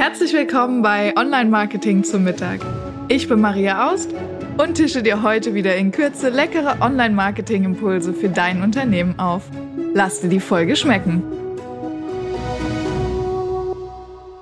Herzlich willkommen bei Online Marketing zum Mittag. Ich bin Maria Aust und tische dir heute wieder in Kürze leckere Online Marketing Impulse für dein Unternehmen auf. Lass dir die Folge schmecken.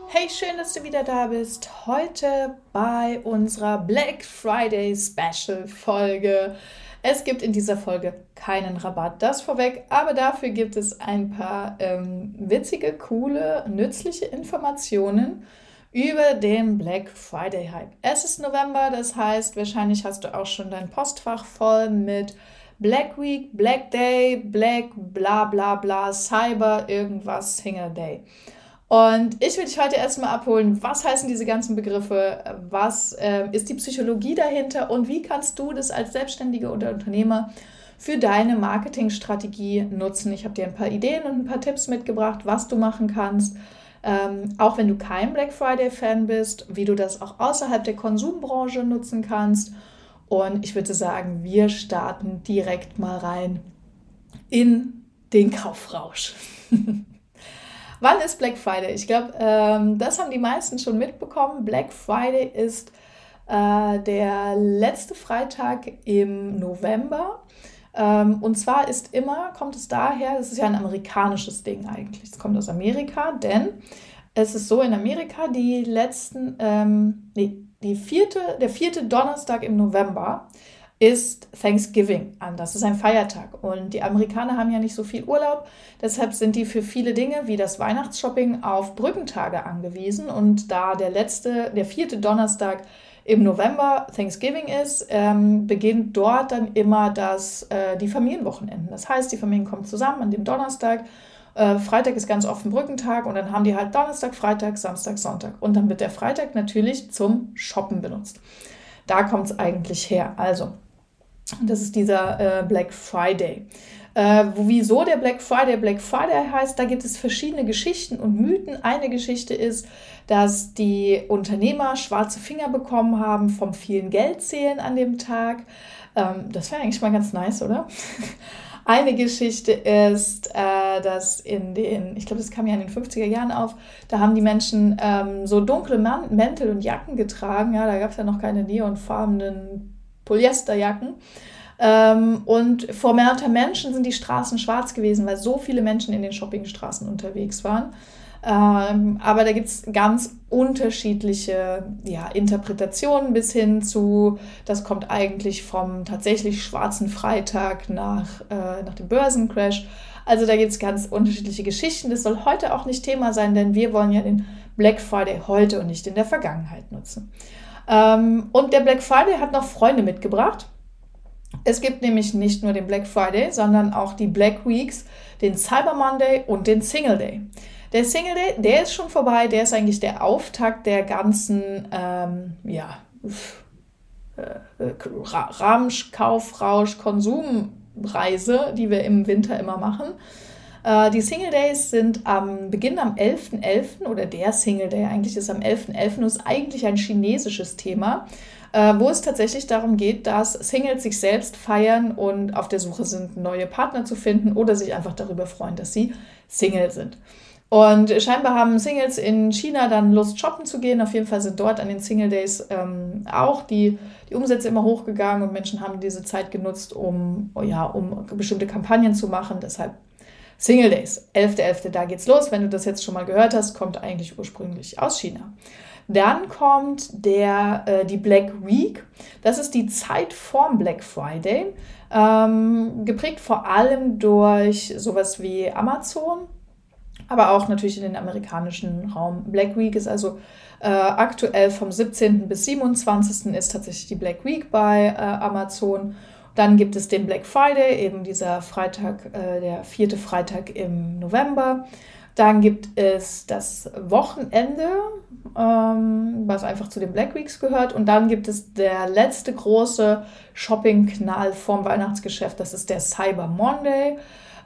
Hey, schön, dass du wieder da bist. Heute bei unserer Black Friday Special Folge. Es gibt in dieser Folge keinen Rabatt, das vorweg, aber dafür gibt es ein paar ähm, witzige, coole, nützliche Informationen über den Black Friday Hype. Es ist November, das heißt, wahrscheinlich hast du auch schon dein Postfach voll mit Black Week, Black Day, Black bla bla bla, Cyber, irgendwas, Single Day. Und ich will dich heute erstmal abholen, was heißen diese ganzen Begriffe, was äh, ist die Psychologie dahinter und wie kannst du das als Selbstständiger oder Unternehmer für deine Marketingstrategie nutzen. Ich habe dir ein paar Ideen und ein paar Tipps mitgebracht, was du machen kannst. Ähm, auch wenn du kein Black Friday-Fan bist, wie du das auch außerhalb der Konsumbranche nutzen kannst. Und ich würde sagen, wir starten direkt mal rein in den Kaufrausch. Wann ist Black Friday? Ich glaube, ähm, das haben die meisten schon mitbekommen. Black Friday ist äh, der letzte Freitag im November. Ähm, und zwar ist immer, kommt es daher, das ist ja ein amerikanisches Ding eigentlich. Es kommt aus Amerika, denn es ist so in Amerika, die letzten, ähm, nee, die vierte, der vierte Donnerstag im November ist Thanksgiving an. Das ist ein Feiertag. Und die Amerikaner haben ja nicht so viel Urlaub. Deshalb sind die für viele Dinge wie das Weihnachtsshopping auf Brückentage angewiesen. Und da der letzte, der vierte Donnerstag im November Thanksgiving ist, ähm, beginnt dort dann immer das, äh, die Familienwochenenden. Das heißt, die Familien kommen zusammen an dem Donnerstag. Äh, Freitag ist ganz oft ein Brückentag und dann haben die halt Donnerstag, Freitag, Samstag, Sonntag. Und dann wird der Freitag natürlich zum Shoppen benutzt. Da kommt es eigentlich her. Also, das ist dieser äh, Black Friday. Äh, wieso der Black Friday Black Friday heißt, da gibt es verschiedene Geschichten und Mythen. Eine Geschichte ist, dass die Unternehmer schwarze Finger bekommen haben vom vielen Geldzählen an dem Tag. Ähm, das wäre eigentlich mal ganz nice, oder? Eine Geschichte ist, äh, dass in den, ich glaube, das kam ja in den 50er Jahren auf, da haben die Menschen ähm, so dunkle Mäntel und Jacken getragen. Ja, da gab es ja noch keine neonfarbenen Polyesterjacken. Ähm, und vor mehreren Menschen sind die Straßen schwarz gewesen, weil so viele Menschen in den Shoppingstraßen unterwegs waren. Ähm, aber da gibt es ganz unterschiedliche ja, Interpretationen bis hin zu, das kommt eigentlich vom tatsächlich schwarzen Freitag nach, äh, nach dem Börsencrash. Also da gibt es ganz unterschiedliche Geschichten. Das soll heute auch nicht Thema sein, denn wir wollen ja den Black Friday heute und nicht in der Vergangenheit nutzen. Ähm, und der Black Friday hat noch Freunde mitgebracht. Es gibt nämlich nicht nur den Black Friday, sondern auch die Black Weeks, den Cyber Monday und den Single Day. Der Single Day, der ist schon vorbei, der ist eigentlich der Auftakt der ganzen, ähm, ja, äh, äh Ramsch, Kaufrausch, Konsumreise, die wir im Winter immer machen. Äh, die Single Days sind am Beginn am 11.11. .11. oder der Single Day eigentlich ist am 11.11. .11. und ist eigentlich ein chinesisches Thema, äh, wo es tatsächlich darum geht, dass Singles sich selbst feiern und auf der Suche sind, neue Partner zu finden oder sich einfach darüber freuen, dass sie Single sind. Und scheinbar haben Singles in China dann Lust, shoppen zu gehen. Auf jeden Fall sind dort an den Single Days ähm, auch die, die Umsätze immer hochgegangen und Menschen haben diese Zeit genutzt, um, ja, um bestimmte Kampagnen zu machen. Deshalb Single Days, 11.11., .11., da geht's los. Wenn du das jetzt schon mal gehört hast, kommt eigentlich ursprünglich aus China. Dann kommt der, äh, die Black Week. Das ist die Zeit vorm Black Friday, ähm, geprägt vor allem durch sowas wie Amazon, aber auch natürlich in den amerikanischen Raum. Black Week ist also äh, aktuell vom 17. bis 27. ist tatsächlich die Black Week bei äh, Amazon dann gibt es den Black Friday, eben dieser Freitag, äh, der vierte Freitag im November. Dann gibt es das Wochenende, ähm, was einfach zu den Black Weeks gehört. Und dann gibt es der letzte große Shopping-Knall vorm Weihnachtsgeschäft. Das ist der Cyber Monday.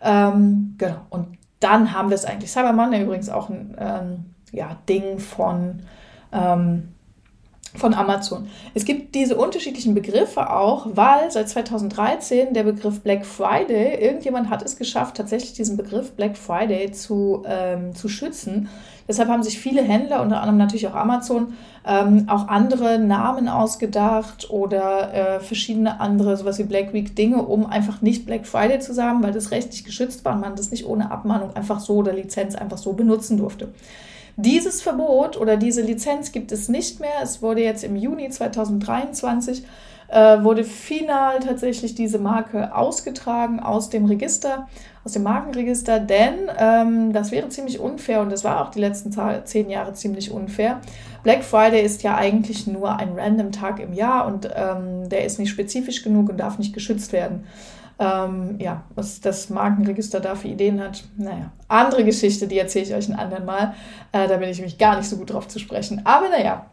Ähm, genau. Und dann haben wir es eigentlich. Cyber Monday übrigens auch ein ähm, ja, Ding von ähm, von Amazon. Es gibt diese unterschiedlichen Begriffe auch, weil seit 2013 der Begriff Black Friday, irgendjemand hat es geschafft, tatsächlich diesen Begriff Black Friday zu, ähm, zu schützen. Deshalb haben sich viele Händler, unter anderem natürlich auch Amazon, ähm, auch andere Namen ausgedacht oder äh, verschiedene andere, sowas wie Black Week Dinge, um einfach nicht Black Friday zu sagen, weil das rechtlich geschützt war und man das nicht ohne Abmahnung einfach so oder Lizenz einfach so benutzen durfte. Dieses Verbot oder diese Lizenz gibt es nicht mehr. Es wurde jetzt im Juni 2023 äh, wurde final tatsächlich diese Marke ausgetragen aus dem Register, aus dem Markenregister, denn ähm, das wäre ziemlich unfair und das war auch die letzten zehn Jahre ziemlich unfair. Black Friday ist ja eigentlich nur ein random Tag im Jahr und ähm, der ist nicht spezifisch genug und darf nicht geschützt werden. Ähm, ja, was das Markenregister da für Ideen hat, naja, andere Geschichte, die erzähle ich euch ein anderen Mal. Äh, da bin ich mich gar nicht so gut drauf zu sprechen. Aber naja,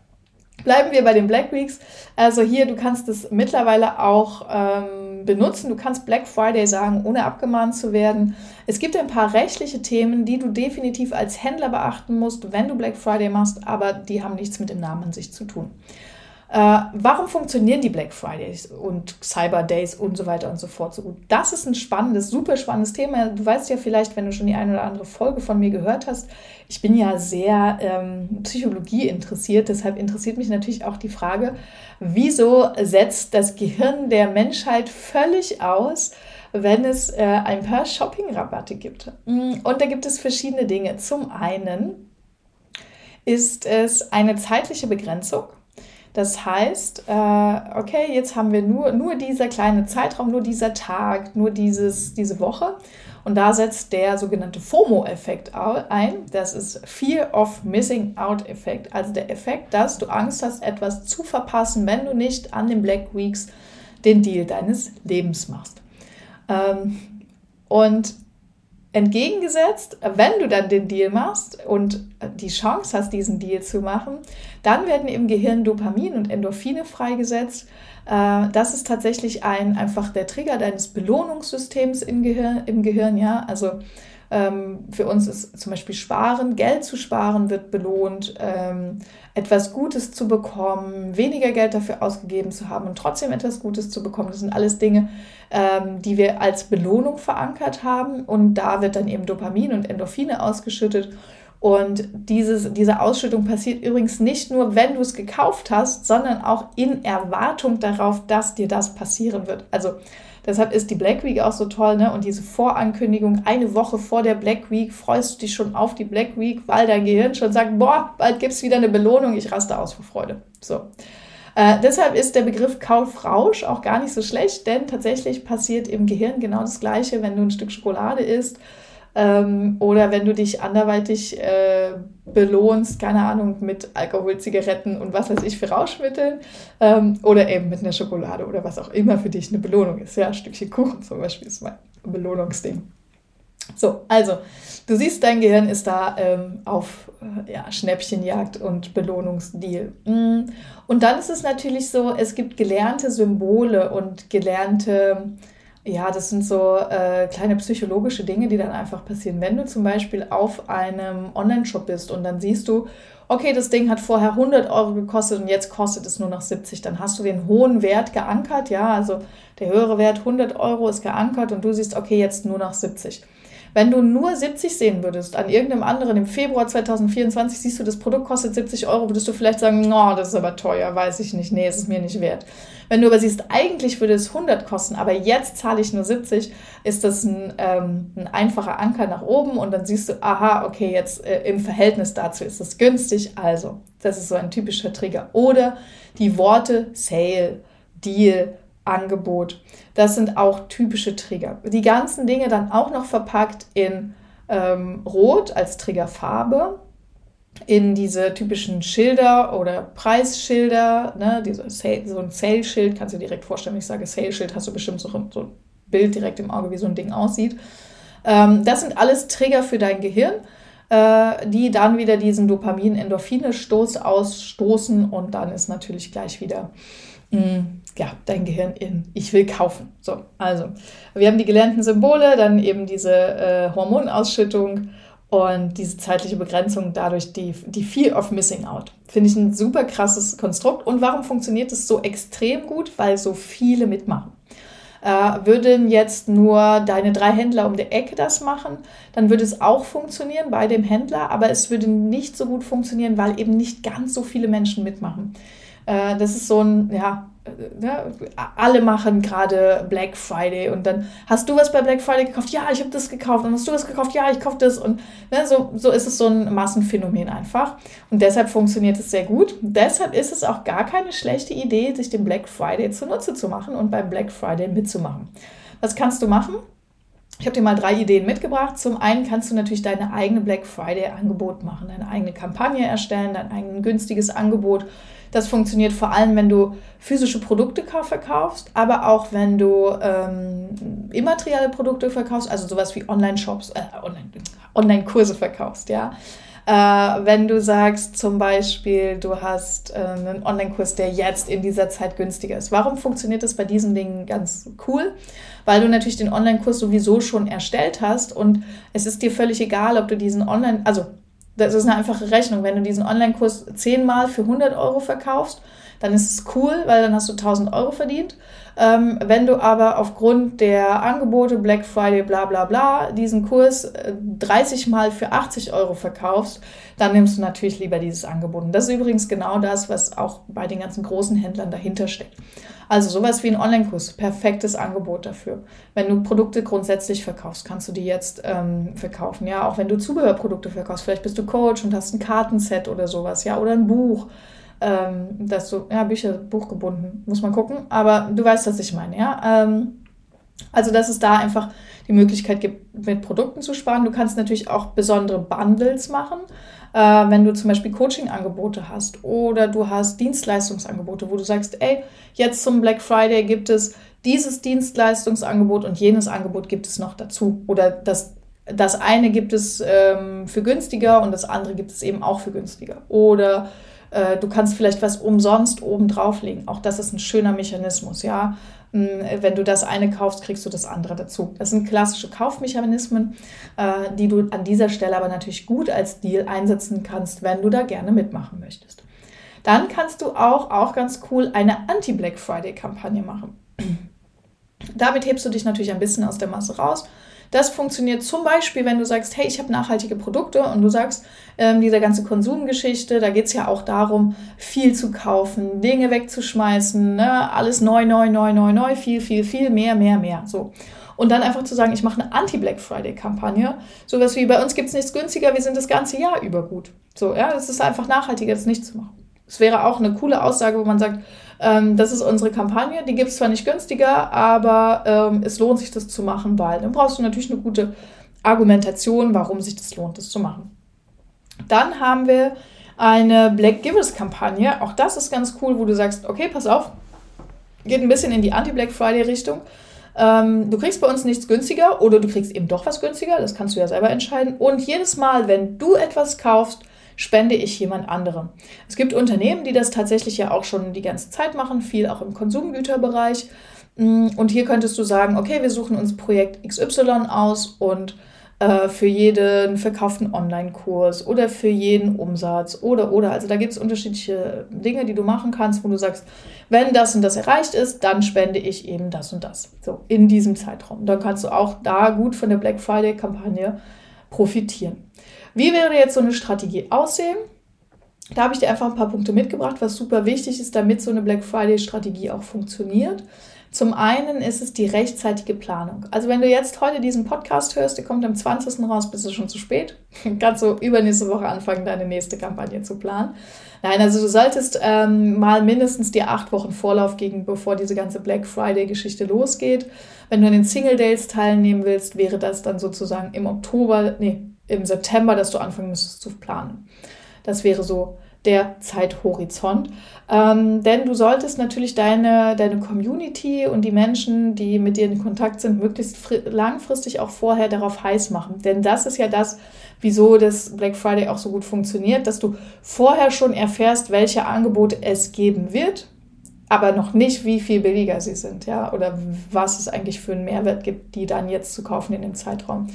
bleiben wir bei den Black Weeks. Also hier, du kannst es mittlerweile auch ähm, benutzen. Du kannst Black Friday sagen, ohne abgemahnt zu werden. Es gibt ein paar rechtliche Themen, die du definitiv als Händler beachten musst, wenn du Black Friday machst, aber die haben nichts mit dem Namen an sich zu tun. Äh, warum funktionieren die Black Fridays und Cyber Days und so weiter und so fort so gut? Das ist ein spannendes, super spannendes Thema. Du weißt ja vielleicht, wenn du schon die eine oder andere Folge von mir gehört hast, ich bin ja sehr ähm, Psychologie interessiert. Deshalb interessiert mich natürlich auch die Frage, wieso setzt das Gehirn der Menschheit völlig aus, wenn es äh, ein paar Shopping-Rabatte gibt? Mm, und da gibt es verschiedene Dinge. Zum einen ist es eine zeitliche Begrenzung. Das heißt, äh, okay, jetzt haben wir nur, nur dieser kleine Zeitraum, nur dieser Tag, nur dieses, diese Woche. Und da setzt der sogenannte FOMO-Effekt ein. Das ist Fear of Missing Out-Effekt. Also der Effekt, dass du Angst hast, etwas zu verpassen, wenn du nicht an den Black Weeks den Deal deines Lebens machst. Ähm, und Entgegengesetzt, wenn du dann den Deal machst und die Chance hast, diesen Deal zu machen, dann werden im Gehirn Dopamin und Endorphine freigesetzt. Äh, das ist tatsächlich ein, einfach der Trigger deines Belohnungssystems im Gehirn, im Gehirn ja. Also für uns ist zum Beispiel Sparen, Geld zu sparen wird belohnt, ähm, etwas Gutes zu bekommen, weniger Geld dafür ausgegeben zu haben und trotzdem etwas Gutes zu bekommen. Das sind alles Dinge, ähm, die wir als Belohnung verankert haben und da wird dann eben Dopamin und Endorphine ausgeschüttet. Und dieses, diese Ausschüttung passiert übrigens nicht nur, wenn du es gekauft hast, sondern auch in Erwartung darauf, dass dir das passieren wird. Also Deshalb ist die Black Week auch so toll, ne? Und diese Vorankündigung, eine Woche vor der Black Week freust du dich schon auf die Black Week, weil dein Gehirn schon sagt, boah, bald gibt es wieder eine Belohnung, ich raste aus vor Freude. So. Äh, deshalb ist der Begriff Kaufrausch auch gar nicht so schlecht, denn tatsächlich passiert im Gehirn genau das Gleiche, wenn du ein Stück Schokolade isst ähm, oder wenn du dich anderweitig äh, belohnst, keine Ahnung, mit Alkohol, Zigaretten und was weiß ich für Rauschmitteln ähm, oder eben mit einer Schokolade oder was auch immer für dich eine Belohnung ist. Ja, ein Stückchen Kuchen zum Beispiel ist mein Belohnungsding. So, also, du siehst, dein Gehirn ist da ähm, auf äh, ja, Schnäppchenjagd und Belohnungsdeal. Mm. Und dann ist es natürlich so, es gibt gelernte Symbole und gelernte ja, das sind so äh, kleine psychologische Dinge, die dann einfach passieren. Wenn du zum Beispiel auf einem Online-Shop bist und dann siehst du, okay, das Ding hat vorher 100 Euro gekostet und jetzt kostet es nur noch 70, dann hast du den hohen Wert geankert, ja, also der höhere Wert 100 Euro ist geankert und du siehst, okay, jetzt nur noch 70. Wenn du nur 70 sehen würdest, an irgendeinem anderen im Februar 2024 siehst du, das Produkt kostet 70 Euro, würdest du vielleicht sagen, no, das ist aber teuer, weiß ich nicht, nee, es ist mir nicht wert. Wenn du aber siehst, eigentlich würde es 100 kosten, aber jetzt zahle ich nur 70, ist das ein, ähm, ein einfacher Anker nach oben und dann siehst du, aha, okay, jetzt äh, im Verhältnis dazu ist es günstig, also das ist so ein typischer Trigger. Oder die Worte Sale, Deal, Angebot. Das sind auch typische Trigger. Die ganzen Dinge dann auch noch verpackt in ähm, Rot als Triggerfarbe, in diese typischen Schilder oder Preisschilder, ne, diese so ein Sale-Schild, kannst du dir direkt vorstellen, wenn ich sage Sale-Schild, hast du bestimmt so, so ein Bild direkt im Auge, wie so ein Ding aussieht. Ähm, das sind alles Trigger für dein Gehirn, äh, die dann wieder diesen Dopamin-Endorphine-Stoß ausstoßen und dann ist natürlich gleich wieder mh, mm, ja, dein Gehirn in ich will kaufen. So, also, wir haben die gelernten Symbole, dann eben diese äh, Hormonausschüttung Und diese zeitliche Begrenzung, dadurch die, die Fear of Missing Out. Finde ich ein super krasses Konstrukt. Und warum funktioniert es so extrem gut? Weil so viele mitmachen. Äh, würden jetzt nur deine drei Händler um die Ecke das machen, dann würde es auch funktionieren bei dem Händler, aber es würde nicht so gut funktionieren, weil eben nicht ganz so viele Menschen mitmachen. Äh, das ist so ein, ja, ja, alle machen gerade Black Friday und dann hast du was bei Black Friday gekauft, ja, ich habe das gekauft und hast du was gekauft, ja, ich kaufe das und ne, so, so ist es so ein Massenphänomen einfach und deshalb funktioniert es sehr gut. Deshalb ist es auch gar keine schlechte Idee, sich den Black Friday zunutze zu machen und beim Black Friday mitzumachen. Was kannst du machen? Ich habe dir mal drei Ideen mitgebracht. Zum einen kannst du natürlich deine eigene Black Friday Angebot machen, deine eigene Kampagne erstellen, dein eigenes günstiges Angebot das funktioniert vor allem, wenn du physische Produkte verkaufst, aber auch wenn du ähm, immaterielle Produkte verkaufst, also sowas wie Online-Shops, äh, Online-Kurse verkaufst, ja. Äh, wenn du sagst zum Beispiel, du hast äh, einen Online-Kurs, der jetzt in dieser Zeit günstiger ist. Warum funktioniert das bei diesen Dingen ganz cool? Weil du natürlich den Online-Kurs sowieso schon erstellt hast und es ist dir völlig egal, ob du diesen Online, also das ist eine einfache Rechnung. Wenn du diesen Online-Kurs zehnmal für 100 Euro verkaufst, dann ist es cool, weil dann hast du 1000 Euro verdient. Ähm, wenn du aber aufgrund der Angebote, Black Friday, bla bla bla, diesen Kurs äh, 30 Mal für 80 Euro verkaufst, dann nimmst du natürlich lieber dieses Angebot. Und das ist übrigens genau das, was auch bei den ganzen großen Händlern dahinter steckt. Also sowas wie ein Online-Kurs, perfektes Angebot dafür. Wenn du Produkte grundsätzlich verkaufst, kannst du die jetzt ähm, verkaufen. Ja, auch wenn du Zubehörprodukte verkaufst, vielleicht bist du Coach und hast ein Kartenset oder sowas, ja, oder ein Buch. Ähm, das so, ja, Bücher, Buch gebunden, muss man gucken. Aber du weißt, was ich meine, ja. Ähm, also, dass es da einfach die Möglichkeit gibt, mit Produkten zu sparen. Du kannst natürlich auch besondere Bundles machen äh, wenn du zum Beispiel Coaching-Angebote hast oder du hast Dienstleistungsangebote, wo du sagst, ey, jetzt zum Black Friday gibt es dieses Dienstleistungsangebot und jenes Angebot gibt es noch dazu. Oder das, das eine gibt es ähm, für günstiger und das andere gibt es eben auch für günstiger. Oder äh, du kannst vielleicht was umsonst oben drauflegen. Auch das ist ein schöner Mechanismus, ja. Hm, wenn du das eine kaufst, kriegst du das andere dazu. Das sind klassische Kaufmechanismen, äh, die du an dieser Stelle aber natürlich gut als Deal einsetzen kannst, wenn du da gerne mitmachen möchtest. Dann kannst du auch, auch ganz cool, eine Anti-Black Friday-Kampagne machen. Damit hebst du dich natürlich ein bisschen aus der Masse raus das funktioniert zum Beispiel, wenn du sagst, hey, ich habe nachhaltige Produkte und du sagst, ähm, diese ganze Konsumgeschichte, da geht es ja auch darum, viel zu kaufen, Dinge wegzuschmeißen, ne? alles neu, neu, neu, neu, neu, viel, viel, viel, mehr, mehr, mehr. So. Und dann einfach zu sagen, ich mache eine Anti-Black Friday-Kampagne. Sowas wie bei uns gibt es nichts günstiger, wir sind das ganze Jahr über gut. So, ja, es ist einfach nachhaltiger, das nicht zu machen. Es wäre auch eine coole Aussage, wo man sagt, ähm, das ist unsere Kampagne, die gibt es zwar nicht günstiger, aber ähm, es lohnt sich, das zu machen, weil dann brauchst du natürlich eine gute Argumentation, warum sich das lohnt, das zu machen. Dann haben wir eine Black Givers Kampagne. Auch das ist ganz cool, wo du sagst, okay, pass auf, geht ein bisschen in die Anti-Black Friday Richtung. Ähm, du kriegst bei uns nichts günstiger oder du kriegst eben doch was günstiger, das kannst du ja selber entscheiden. Und jedes Mal, wenn du etwas kaufst, spende ich jemand anderem. Es gibt Unternehmen, die das tatsächlich ja auch schon die ganze Zeit machen, viel auch im Konsumgüterbereich. Mm, und hier könntest du sagen, okay, wir suchen uns Projekt XY aus und äh, für jeden verkauften Online-Kurs oder für jeden Umsatz oder oder. Also da gibt es unterschiedliche Dinge, die du machen kannst, wo du sagst, wenn das und das erreicht ist, dann spende ich eben das und das. So in diesem Zeitraum. Dann kannst du auch da gut von der Black Friday-Kampagne profitieren. Wie würde jetzt so eine Strategie aussehen? Da habe ich dir einfach ein paar Punkte mitgebracht, was super wichtig ist, damit so eine Black Friday-Strategie auch funktioniert. Zum einen ist es die rechtzeitige Planung. Also wenn du jetzt heute diesen Podcast hörst, der kommt am 20. raus, bist du schon zu spät. Kannst du übernächste Woche anfangen, deine nächste Kampagne zu planen. Nein, also du solltest ähm, mal mindestens dir acht Wochen Vorlauf geben, bevor diese ganze Black Friday-Geschichte losgeht. Wenn du an den Single Days teilnehmen willst, wäre das dann sozusagen im Oktober, nee, im September, dass du anfangen müsstest zu planen. Das wäre so der Zeithorizont. Ähm, denn du solltest natürlich deine, deine Community und die Menschen, die mit dir in Kontakt sind, möglichst langfristig auch vorher darauf heiß machen. Denn das ist ja das, wieso das Black Friday auch so gut funktioniert, dass du vorher schon erfährst, welche Angebote es geben wird aber noch nicht, wie viel billiger sie sind, ja, oder was es eigentlich für einen Mehrwert gibt, die dann jetzt zu kaufen in dem Zeitraum.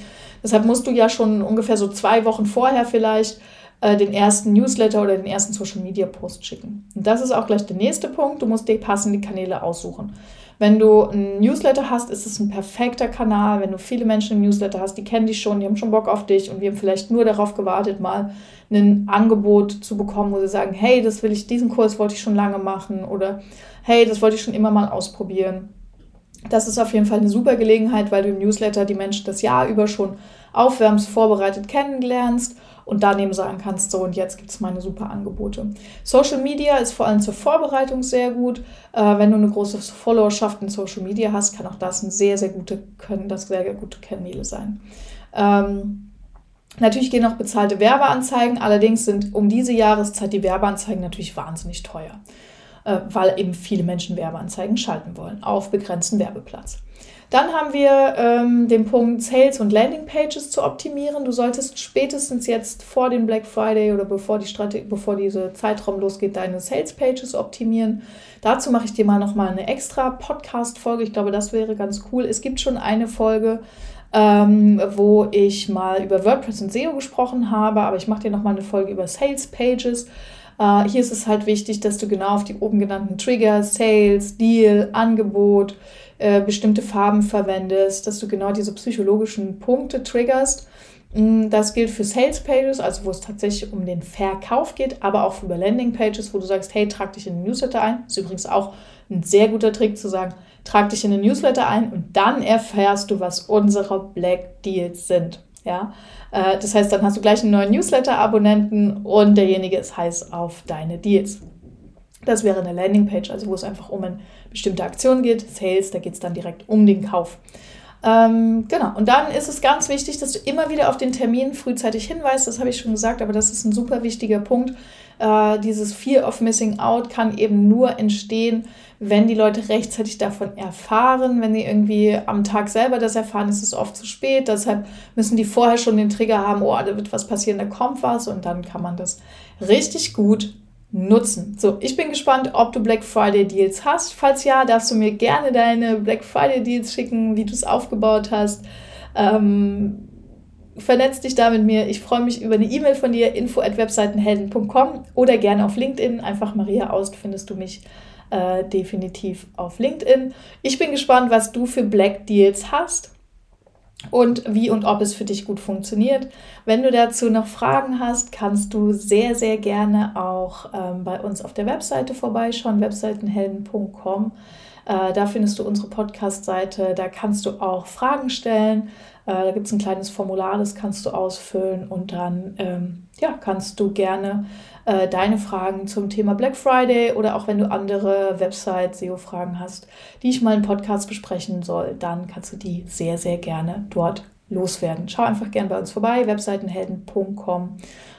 Deshalb musst du ja schon ungefähr so zwei Wochen vorher vielleicht äh, den ersten Newsletter oder den ersten Social Media Post schicken. Und das ist auch gleich der nächste Punkt. Du musst dir passende Kanäle aussuchen. Wenn du einen Newsletter hast, ist es ein perfekter Kanal. Wenn du viele Menschen im Newsletter hast, die kennen dich schon, die haben schon Bock auf dich und wir haben vielleicht nur darauf gewartet, mal ein Angebot zu bekommen, wo sie sagen, hey, das will ich, diesen Kurs wollte ich schon lange machen oder hey, das wollte ich schon immer mal ausprobieren. Das ist auf jeden Fall eine super Gelegenheit, weil du im Newsletter die Menschen das Jahr über schon aufwärmst, vorbereitet kennenlernst und dann eben sagen kannst, so und jetzt gibt es meine super Angebote. Social Media ist vor allem zur Vorbereitung sehr gut. Äh, wenn du eine große Followerschaft in Social Media hast, kann auch das ein sehr, sehr gute, können das sehr, sehr gute Kanäle sein. Ähm, Natürlich gehen auch bezahlte Werbeanzeigen, allerdings sind um diese Jahreszeit die Werbeanzeigen natürlich wahnsinnig teuer, äh, weil eben viele Menschen Werbeanzeigen schalten wollen auf begrenzten Werbeplatz. Dann haben wir ähm, den Punkt Sales und Landing Pages zu optimieren. Du solltest spätestens jetzt vor dem Black Friday oder bevor, die Strate bevor dieser Zeitraum losgeht, deine Sales Pages optimieren. Dazu mache ich dir mal nochmal eine extra Podcast-Folge. Ich glaube, das wäre ganz cool. Es gibt schon eine Folge, ähm, wo ich mal über WordPress und SEO gesprochen habe, aber ich mache dir nochmal eine Folge über Sales Pages. Uh, hier ist es halt wichtig, dass du genau auf die oben genannten Trigger, Sales, Deal, Angebot, äh, bestimmte Farben verwendest, dass du genau diese psychologischen Punkte triggerst. Mm, das gilt für Sales Pages, also wo es tatsächlich um den Verkauf geht, aber auch für Landing Pages, wo du sagst, hey, trag dich in den Newsletter ein. Ist übrigens auch ein sehr guter Trick zu sagen, trag dich in den Newsletter ein und dann erfährst du, was unsere Black Deals sind. Ja, äh, das heißt, dann hast du gleich einen neuen Newsletter-Abonnenten und derjenige ist heiß auf deine Deals. Das wäre eine Landingpage, also wo es einfach um eine bestimmte Aktion geht. Sales, da geht es dann direkt um den Kauf. Ähm, genau, und dann ist es ganz wichtig, dass du immer wieder auf den Termin frühzeitig hinweist. Das habe ich schon gesagt, aber das ist ein super wichtiger Punkt. Äh, dieses Fear of Missing Out kann eben nur entstehen, wenn die Leute rechtzeitig davon erfahren. Wenn die irgendwie am Tag selber das erfahren, ist es oft zu spät. Deshalb müssen die vorher schon den Trigger haben, oh, da wird was passieren, da kommt was und dann kann man das richtig gut nutzen. So, ich bin gespannt, ob du Black Friday Deals hast. Falls ja, darfst du mir gerne deine Black Friday Deals schicken, wie du es aufgebaut hast. Ähm, vernetz dich da mit mir. Ich freue mich über eine E-Mail von dir, info at webseitenhelden.com oder gerne auf LinkedIn. Einfach Maria Aust findest du mich äh, definitiv auf LinkedIn. Ich bin gespannt, was du für Black Deals hast und wie und ob es für dich gut funktioniert. Wenn du dazu noch Fragen hast, kannst du sehr, sehr gerne auch ähm, bei uns auf der Webseite vorbeischauen, webseitenhelden.com. Äh, da findest du unsere Podcast-Seite, da kannst du auch Fragen stellen. Äh, da gibt es ein kleines Formular, das kannst du ausfüllen und dann ähm, ja, kannst du gerne äh, deine Fragen zum Thema Black Friday oder auch wenn du andere Website-SEO-Fragen hast, die ich mal im Podcast besprechen soll, dann kannst du die sehr, sehr gerne dort loswerden. Schau einfach gerne bei uns vorbei, webseitenhelden.com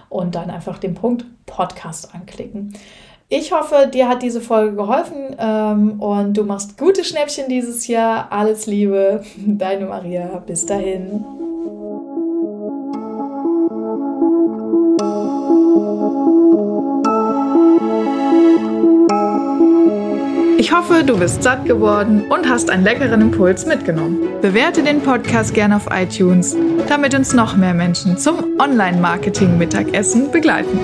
und dann einfach den Punkt Podcast anklicken. Ich hoffe, dir hat diese Folge geholfen ähm, und du machst gute Schnäppchen dieses Jahr. Alles Liebe, deine Maria. Bis dahin. Ich hoffe, du bist satt geworden und hast einen leckeren Impuls mitgenommen. Bewerte den Podcast gerne auf iTunes, damit uns noch mehr Menschen zum Online-Marketing-Mittagessen begleiten.